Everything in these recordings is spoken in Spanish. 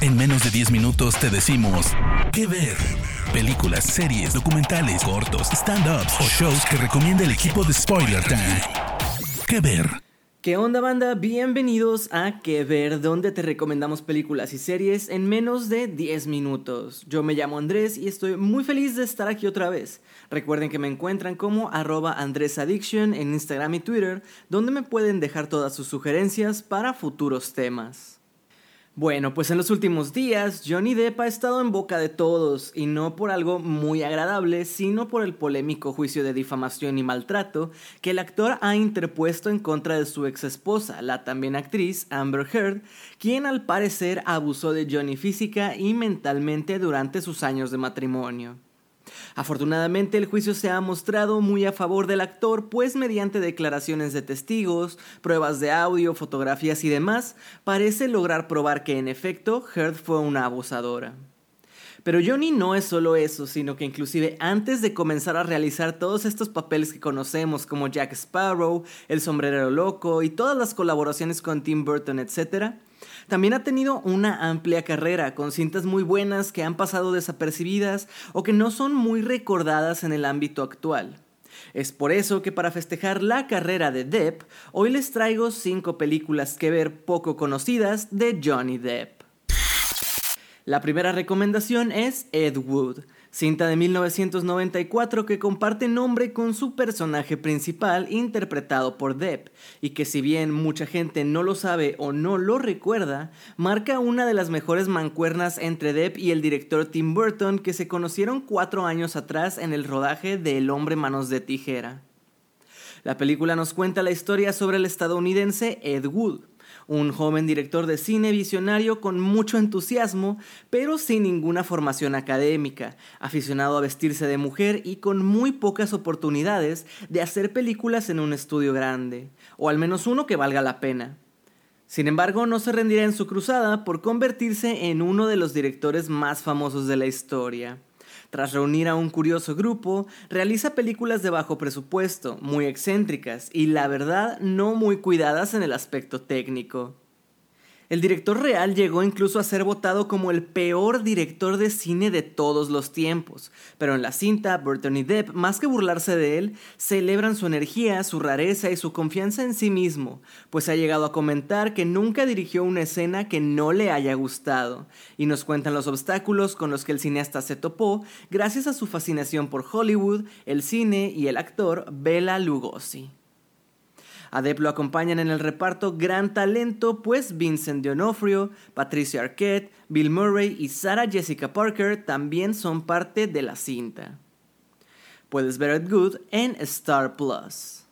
En menos de 10 minutos te decimos qué ver. Películas, series, documentales, cortos, stand-ups o shows que recomienda el equipo de Spoiler Time. ¿Qué ver? ¿Qué onda banda? Bienvenidos a Que Ver, donde te recomendamos películas y series en menos de 10 minutos. Yo me llamo Andrés y estoy muy feliz de estar aquí otra vez. Recuerden que me encuentran como arroba andresaddiction en Instagram y Twitter, donde me pueden dejar todas sus sugerencias para futuros temas. Bueno, pues en los últimos días Johnny Depp ha estado en boca de todos y no por algo muy agradable, sino por el polémico juicio de difamación y maltrato que el actor ha interpuesto en contra de su ex esposa, la también actriz Amber Heard, quien al parecer abusó de Johnny física y mentalmente durante sus años de matrimonio. Afortunadamente el juicio se ha mostrado muy a favor del actor, pues mediante declaraciones de testigos, pruebas de audio, fotografías y demás, parece lograr probar que en efecto Heard fue una abusadora. Pero Johnny no es solo eso, sino que inclusive antes de comenzar a realizar todos estos papeles que conocemos como Jack Sparrow, El Sombrerero Loco y todas las colaboraciones con Tim Burton, etc., también ha tenido una amplia carrera con cintas muy buenas que han pasado desapercibidas o que no son muy recordadas en el ámbito actual. Es por eso que para festejar la carrera de Depp, hoy les traigo 5 películas que ver poco conocidas de Johnny Depp. La primera recomendación es Ed Wood, cinta de 1994 que comparte nombre con su personaje principal interpretado por Depp, y que si bien mucha gente no lo sabe o no lo recuerda, marca una de las mejores mancuernas entre Depp y el director Tim Burton que se conocieron cuatro años atrás en el rodaje de El hombre manos de tijera. La película nos cuenta la historia sobre el estadounidense Ed Wood, un joven director de cine visionario con mucho entusiasmo, pero sin ninguna formación académica, aficionado a vestirse de mujer y con muy pocas oportunidades de hacer películas en un estudio grande, o al menos uno que valga la pena. Sin embargo, no se rendirá en su cruzada por convertirse en uno de los directores más famosos de la historia. Tras reunir a un curioso grupo, realiza películas de bajo presupuesto, muy excéntricas y la verdad no muy cuidadas en el aspecto técnico. El director real llegó incluso a ser votado como el peor director de cine de todos los tiempos, pero en la cinta, Burton y Depp, más que burlarse de él, celebran su energía, su rareza y su confianza en sí mismo, pues ha llegado a comentar que nunca dirigió una escena que no le haya gustado, y nos cuentan los obstáculos con los que el cineasta se topó gracias a su fascinación por Hollywood, el cine y el actor Bela Lugosi. A Depp lo acompañan en el reparto gran talento, pues Vincent D'Onofrio, Patricia Arquette, Bill Murray y Sarah Jessica Parker también son parte de la cinta. Puedes ver It Good en Star Plus.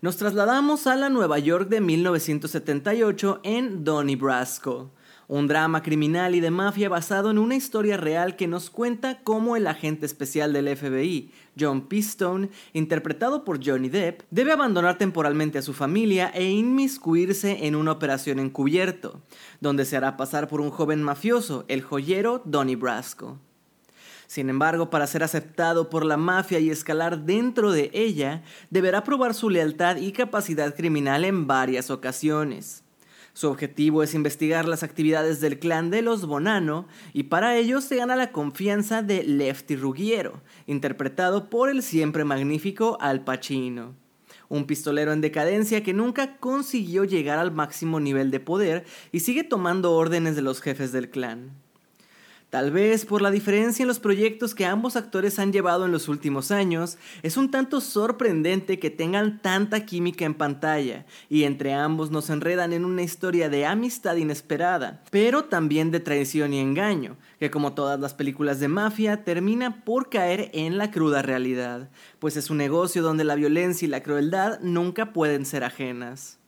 Nos trasladamos a la Nueva York de 1978 en Donnie Brasco un drama criminal y de mafia basado en una historia real que nos cuenta cómo el agente especial del FBI, John Pistone, interpretado por Johnny Depp, debe abandonar temporalmente a su familia e inmiscuirse en una operación encubierto, donde se hará pasar por un joven mafioso, el joyero Donnie Brasco. Sin embargo, para ser aceptado por la mafia y escalar dentro de ella, deberá probar su lealtad y capacidad criminal en varias ocasiones. Su objetivo es investigar las actividades del clan de los Bonano y para ello se gana la confianza de Lefty Ruggiero, interpretado por el siempre magnífico Al Pacino. Un pistolero en decadencia que nunca consiguió llegar al máximo nivel de poder y sigue tomando órdenes de los jefes del clan. Tal vez por la diferencia en los proyectos que ambos actores han llevado en los últimos años, es un tanto sorprendente que tengan tanta química en pantalla y entre ambos nos enredan en una historia de amistad inesperada, pero también de traición y engaño, que como todas las películas de mafia termina por caer en la cruda realidad, pues es un negocio donde la violencia y la crueldad nunca pueden ser ajenas.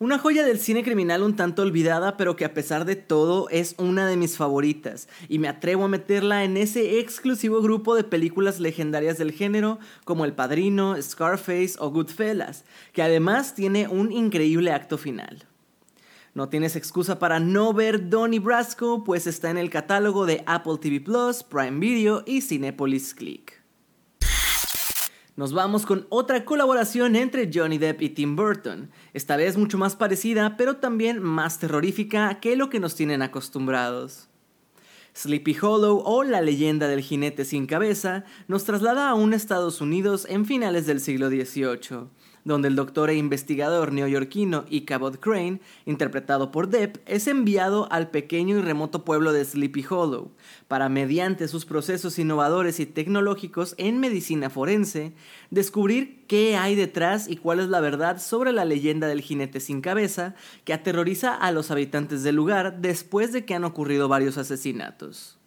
Una joya del cine criminal un tanto olvidada, pero que a pesar de todo es una de mis favoritas, y me atrevo a meterla en ese exclusivo grupo de películas legendarias del género como El Padrino, Scarface o Goodfellas, que además tiene un increíble acto final. No tienes excusa para no ver Donnie Brasco, pues está en el catálogo de Apple TV Plus, Prime Video y Cinepolis Click. Nos vamos con otra colaboración entre Johnny Depp y Tim Burton, esta vez mucho más parecida, pero también más terrorífica que lo que nos tienen acostumbrados. Sleepy Hollow o La leyenda del jinete sin cabeza nos traslada a un Estados Unidos en finales del siglo XVIII donde el doctor e investigador neoyorquino Ichabod Crane, interpretado por Depp, es enviado al pequeño y remoto pueblo de Sleepy Hollow para, mediante sus procesos innovadores y tecnológicos en medicina forense, descubrir qué hay detrás y cuál es la verdad sobre la leyenda del jinete sin cabeza que aterroriza a los habitantes del lugar después de que han ocurrido varios asesinatos.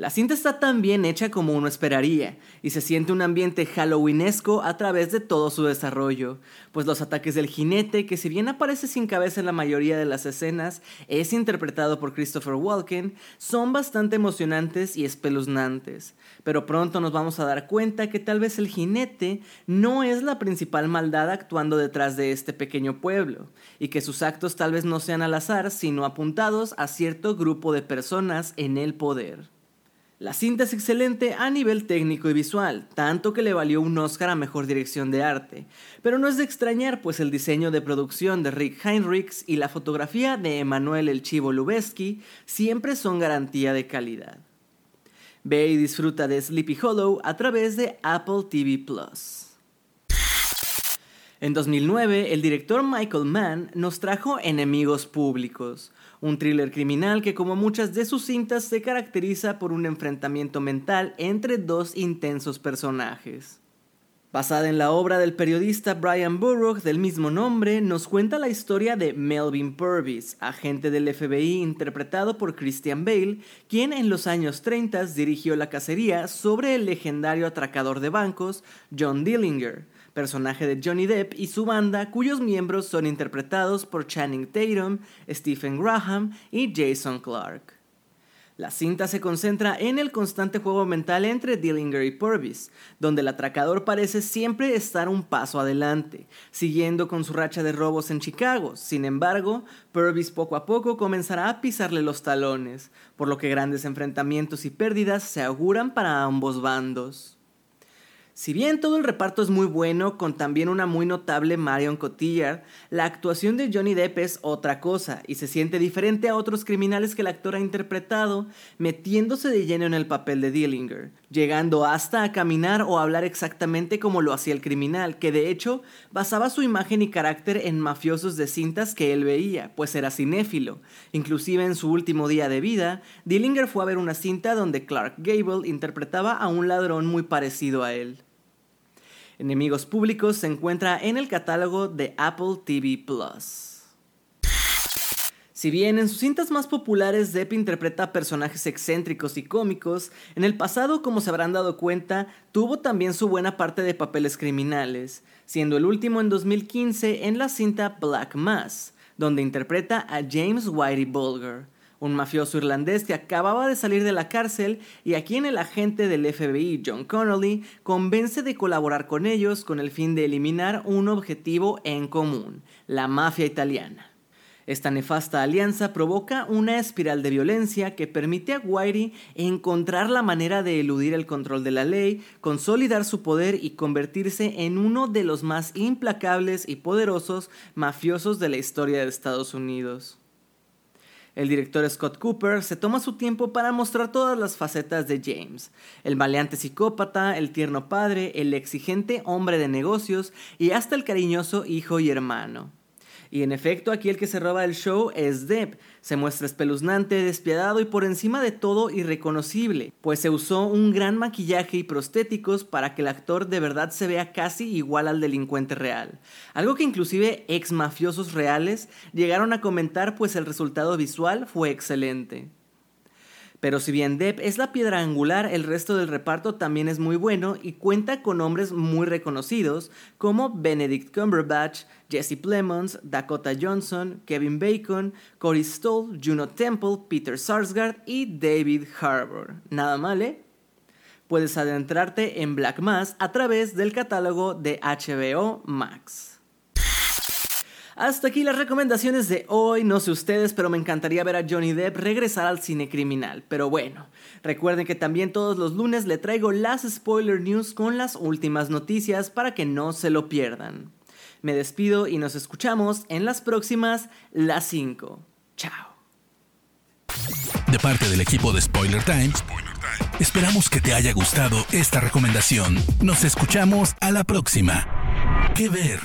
La cinta está tan bien hecha como uno esperaría, y se siente un ambiente halloweenesco a través de todo su desarrollo, pues los ataques del jinete, que si bien aparece sin cabeza en la mayoría de las escenas, es interpretado por Christopher Walken, son bastante emocionantes y espeluznantes. Pero pronto nos vamos a dar cuenta que tal vez el jinete no es la principal maldad actuando detrás de este pequeño pueblo, y que sus actos tal vez no sean al azar, sino apuntados a cierto grupo de personas en el poder. La cinta es excelente a nivel técnico y visual, tanto que le valió un Oscar a Mejor Dirección de Arte, pero no es de extrañar pues el diseño de producción de Rick Heinrichs y la fotografía de Emanuel El Chivo Lubezki siempre son garantía de calidad. Ve y disfruta de Sleepy Hollow a través de Apple TV Plus. En 2009, el director Michael Mann nos trajo Enemigos Públicos, un thriller criminal que como muchas de sus cintas se caracteriza por un enfrentamiento mental entre dos intensos personajes. Basada en la obra del periodista Brian Burrough del mismo nombre, nos cuenta la historia de Melvin Purvis, agente del FBI interpretado por Christian Bale, quien en los años 30 dirigió la cacería sobre el legendario atracador de bancos John Dillinger, personaje de Johnny Depp y su banda, cuyos miembros son interpretados por Channing Tatum, Stephen Graham y Jason Clarke. La cinta se concentra en el constante juego mental entre Dillinger y Purvis, donde el atracador parece siempre estar un paso adelante, siguiendo con su racha de robos en Chicago. Sin embargo, Purvis poco a poco comenzará a pisarle los talones, por lo que grandes enfrentamientos y pérdidas se auguran para ambos bandos. Si bien todo el reparto es muy bueno, con también una muy notable Marion Cotillard, la actuación de Johnny Depp es otra cosa y se siente diferente a otros criminales que el actor ha interpretado, metiéndose de lleno en el papel de Dillinger, llegando hasta a caminar o hablar exactamente como lo hacía el criminal, que de hecho basaba su imagen y carácter en mafiosos de cintas que él veía, pues era cinéfilo. Inclusive en su último día de vida, Dillinger fue a ver una cinta donde Clark Gable interpretaba a un ladrón muy parecido a él. Enemigos Públicos se encuentra en el catálogo de Apple TV Plus. Si bien en sus cintas más populares Depp interpreta personajes excéntricos y cómicos, en el pasado, como se habrán dado cuenta, tuvo también su buena parte de papeles criminales, siendo el último en 2015 en la cinta Black Mass, donde interpreta a James Whitey Bulger un mafioso irlandés que acababa de salir de la cárcel y a quien el agente del FBI John Connolly convence de colaborar con ellos con el fin de eliminar un objetivo en común, la mafia italiana. Esta nefasta alianza provoca una espiral de violencia que permite a Whitey encontrar la manera de eludir el control de la ley, consolidar su poder y convertirse en uno de los más implacables y poderosos mafiosos de la historia de Estados Unidos. El director Scott Cooper se toma su tiempo para mostrar todas las facetas de James, el maleante psicópata, el tierno padre, el exigente hombre de negocios y hasta el cariñoso hijo y hermano. Y en efecto, aquí el que se roba el show es Depp. Se muestra espeluznante, despiadado y por encima de todo irreconocible, pues se usó un gran maquillaje y prostéticos para que el actor de verdad se vea casi igual al delincuente real. Algo que inclusive ex mafiosos reales llegaron a comentar pues el resultado visual fue excelente. Pero si bien Depp es la piedra angular, el resto del reparto también es muy bueno y cuenta con hombres muy reconocidos como Benedict Cumberbatch, Jesse Plemons, Dakota Johnson, Kevin Bacon, Corey Stoll, Juno Temple, Peter Sarsgaard y David Harbour. Nada mal, ¿eh? Puedes adentrarte en Black Mass a través del catálogo de HBO Max. Hasta aquí las recomendaciones de hoy, no sé ustedes, pero me encantaría ver a Johnny Depp regresar al cine criminal. Pero bueno, recuerden que también todos los lunes le traigo las spoiler news con las últimas noticias para que no se lo pierdan. Me despido y nos escuchamos en las próximas, las 5. Chao. De parte del equipo de Spoiler Times, esperamos que te haya gustado esta recomendación. Nos escuchamos a la próxima. ¿Qué ver?